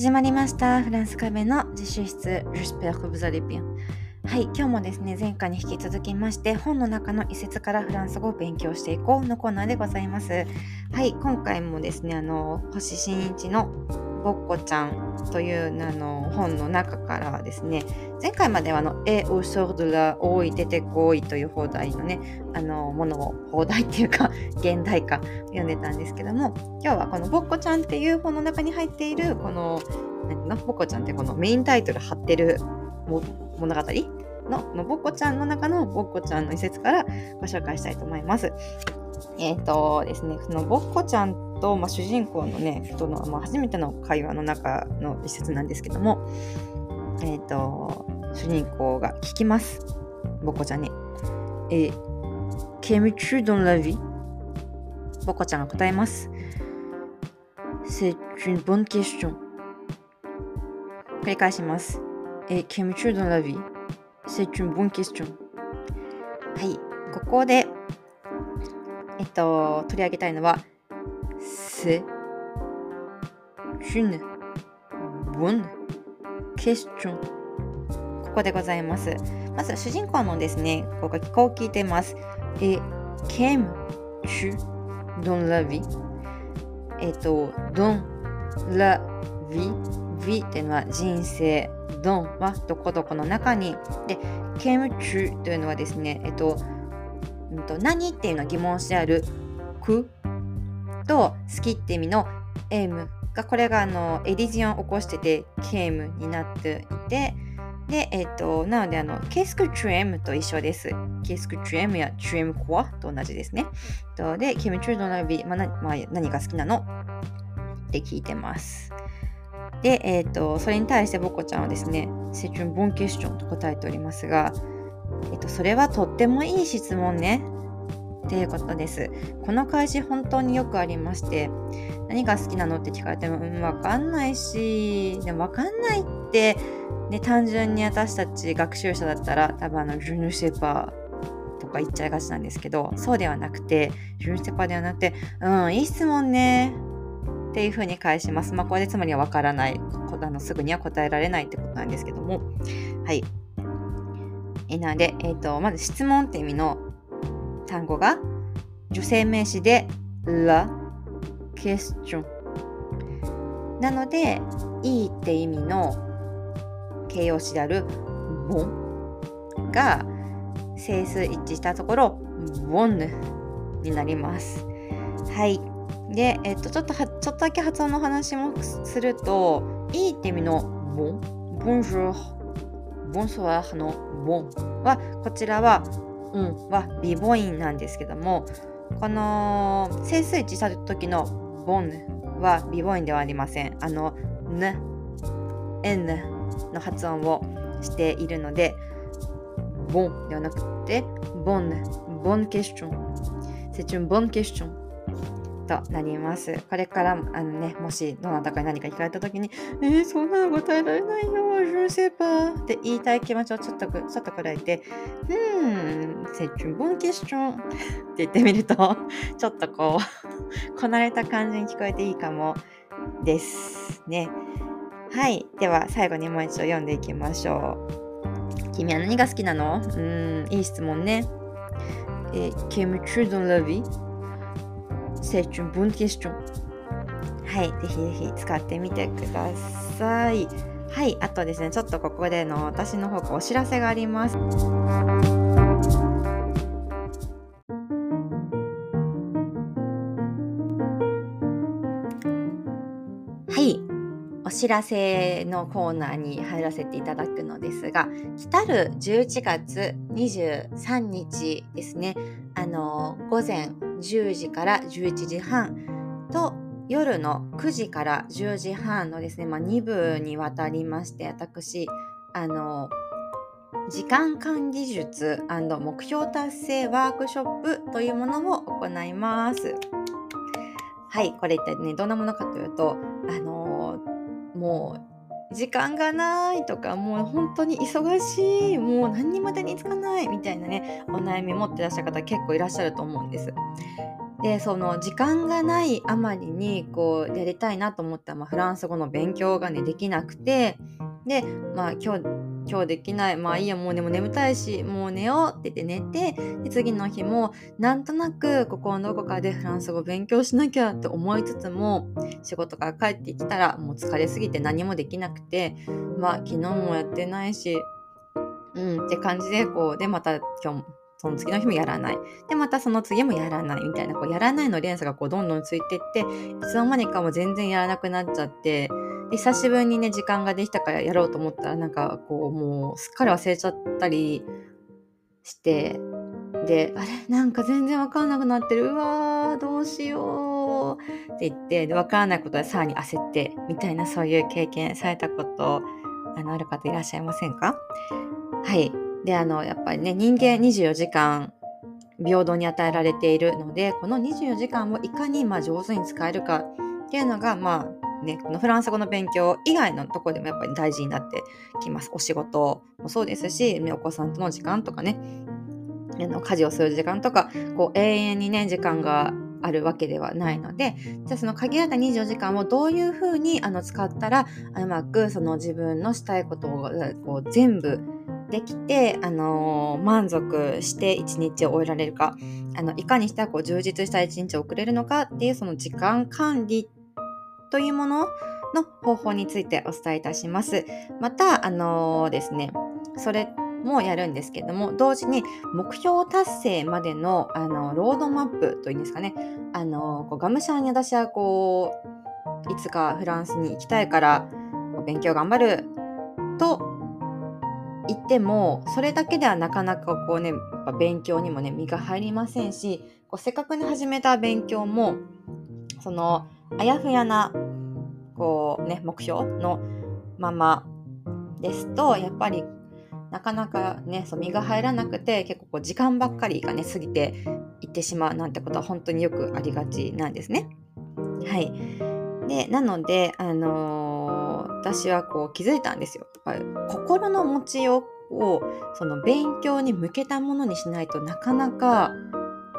始まりました。フランス壁の自習室 J'espère que vous allez bien. はい、今日もですね、前回に引き続きまして、本の中の一節からフランス語を勉強していこうのコーナーでございます。はい、今回もですね、あの、星新一のぼっこちゃんというあの本の中からですね、前回まではの、え、おしょるら、おい、出てこいという放題のね、あの、ものを、放題っていうか、現代化読んでたんですけども、今日はこのぼっこちゃんっていう本の中に入っている、この、の？ぼっこちゃんってこのメインタイトル貼ってる物語？ののぼっこちゃんの中のぼっこちゃんの一節からご紹介したいと思います。えっ、とですね、そのぼっこちゃんと、まあ、主人公のね、との、まあ、初めての会話の中の一節なんですけども、えっ、と、主人公が聞きます。ぼっこちゃんに。え、qu'aimes-tu dans la vie? ぼっこちゃんが答えます。C'est une bonne question. 繰り返します。え、qu'aimes-tu dans la vie? C'est une bonne question. はい、ここで、えっと、取り上げたいのは、C'est une bonne question. ここでございます。まず、主人公のですね、こうこう聞いてます。え、qu'aimes-tu dans la vie? えっと、dans la vie vie っていうのは人生 don はどこどこの中にで came to というのはですねえっと,、うん、と何っていうのは疑問してあるく？と好きって意味の m がこれがあのエディジオンを起こしてて came になっていてで、えっと、なので、あの、ケスクチュエムと一緒です。ケスクチュエムやチュエムコアと同じですね。とで、ケムチュードナビ、まあなまあ、何が好きなの？って聞いてます。で、えっ、と、それに対してボコちゃんはですね、セチュンボンケスチョンと答えておりますが、えっ、と、それはとってもいい質問ね。っていうことです。この返し本当によくありまして、何が好きなのって聞かれても、うん、わかんないし、でもわかんないって、ね、単純に私たち学習者だったら、多分あの、ジュヌセパーとか言っちゃいがちなんですけど、そうではなくて、ジュヌセパーではなくて、うん、いい質問ね。っていうふうに返します。まあ、これでつまりはわからない。あのすぐには答えられないってことなんですけども。はい。えなので、えっ、ー、と、まず質問って意味の単語が、女性名詞で、la question。なので、いいって意味の形容詞である、bon が整数一致したところ、bon になります。はい。で、えっと、ちょっとは、ちょっとだけ発音の話もすると、いいって意味の bon、bonjour、bonsoir の bon は、こちらは、うん、は美母音なんですけども、この整数一致した時の bon は美母音ではありません。あの、n、n の発音をしているので、bon ではなくて、bonne、bonne question。C'est une bonne question. となります。これから、あのね、もしどなたかに何か聞かれたときに、えー、そんなの答えられないよ、ジュンセーパーって言いたい気持ちをちょっと、ちょっとこらえて、うん、c'est une bonne question って言ってみると、ちょっとこう、こなれた感じに聞こえていいかもですね。はい。では、最後にもう一度読んでいきましょう。君は何が好きなの？うん、いい質問ね。えー、qu'aimes-tu dans la vie? C'est une bonne question. はい、ぜひぜひ使ってみてください。はい、あとですね、ちょっとここでの私の方からお知らせがあります。はい、お知らせのコーナーに入らせていただくのですが、来たる11月23日ですね、あの、午前10時から11時半と夜の9時から10時半のですね、まあ、2部にわたりまして私あの時間管理術目標達成ワークショップというものを行います。はい、これ一体ね、どんなものかというと、あのー、もう、時間がないとか、もう本当に忙しい、もう何にも手につかないみたいなね、お悩み持ってらっしゃる方結構いらっしゃると思うんです。で、その時間がないあまりに、こう、やりたいなと思った、まあ、フランス語の勉強がね、できなくて、で、まあ、今日、今日できないまあいいやもうでも眠たいしもう寝ようって言って寝てで次の日もなんとなくここのどこかでフランス語勉強しなきゃって思いつつも仕事から帰ってきたらもう疲れすぎて何もできなくてまあ昨日もやってないしうんって感じでこうでまた今日その次の日もやらない。で、またその次もやらないみたいな、こうやらないの連鎖がこうどんどんついていって、いつの間にかも全然やらなくなっちゃって、で久しぶりにね時間ができたからやろうと思ったらなんかこうもうすっかり忘れちゃったりしてであれ？なんか全然わかんなくなってる。うわーどうしようって言ってでわからないことでさらに焦ってみたいなそういう経験されたことあのある方いらっしゃいませんか？はい。であのやっぱりね人間24時間平等に与えられているのでこの24時間をいかにまあ上手に使えるかっていうのがまあね、このフランス語の勉強以外のところでもやっぱり大事になってきます。お仕事もそうですし、お子さんとの時間とかね、の家事をする時間とか、こう永遠にね、時間があるわけではないので、じゃあその限られた24時間をどういうふうにあの使ったら、うまくその自分のしたいことをこう全部できて、あのー、満足して一日を終えられるか、あのいかにしたらこう充実した一日を送れるのかっていうその時間管理というものの方法についてお伝えいたします。また、あのー、ですね、それもやるんですけども、同時に目標達成までのあのロードマップというんですかね、あのこうがむしゃらに私はこう、いつかフランスに行きたいから勉強頑張ると言っても、それだけではなかなかこうね、やっぱ勉強にもね、身が入りませんし、こうせっかくに始めた勉強も、その、あやふやなこうね目標のままですとやっぱりなかなかねそう身が入らなくて結構こう時間ばっかりがね過ぎていってしまうなんてことは本当によくありがちなんですね。はい、でなので、あのー、私はこう気づいたんですよ。やっぱり心の持ちようをその勉強に向けたものにしないとなかなか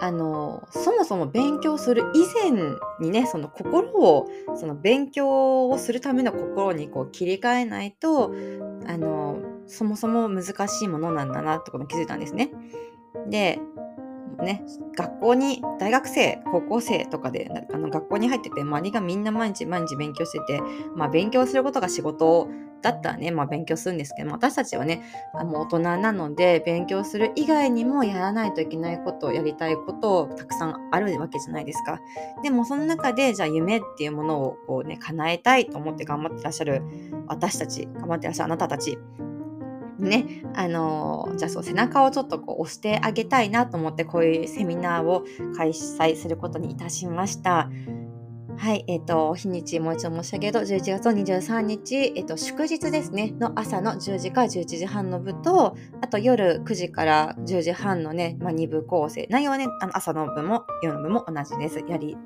あのそもそも勉強する以前にねその心をその勉強をするための心にこう切り替えないとあのそもそも難しいものなんだなってことに気づいたんですね。でね、学校に大学生高校生とかであの学校に入ってて周りがみんな毎日毎日勉強してて、まあ、勉強することが仕事だったらね、まあ、勉強するんですけど私たちはねあの大人なので勉強する以外にもやらないといけないことやりたいことをたくさんあるわけじゃないですか。でもその中でじゃあ夢っていうものをこうね叶えたいと思って頑張ってらっしゃる私たち頑張ってらっしゃるあなたたちね、あのじゃあそう背中をちょっとこう押してあげたいなと思ってこういうセミナーを開催することにいたしました。はい、えっ、ー、と、日にちもう一度申し上げると、11月の23日、えっ、ー、と、祝日ですね、の朝の10時から11時半の部と、あと夜9時から10時半のね、まあ、2部構成、内容はね、あの朝の部も夜の部も同じです。やり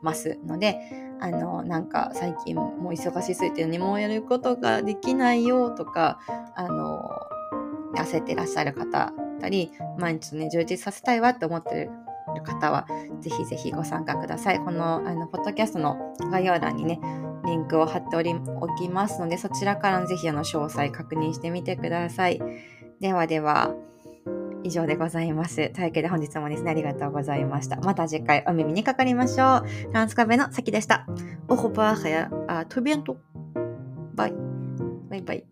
ますので、あの、なんか最近もう忙しすぎて何もやることができないよとか、あの、焦ってらっしゃる方だったり、毎日ね、充実させたいわって思ってる方は、ぜひぜひご参加ください。この、あの、ポッドキャストの概要欄にね、リンクを貼っておりおきますので、そちらからぜひあの詳細確認してみてください。ではでは、以上でございます。というわけで本日もですね、ありがとうございました。また次回お耳にかかりましょう。フランスカフェのさきでした。おほばはや、あ、トビアント。バイ。バイバイ。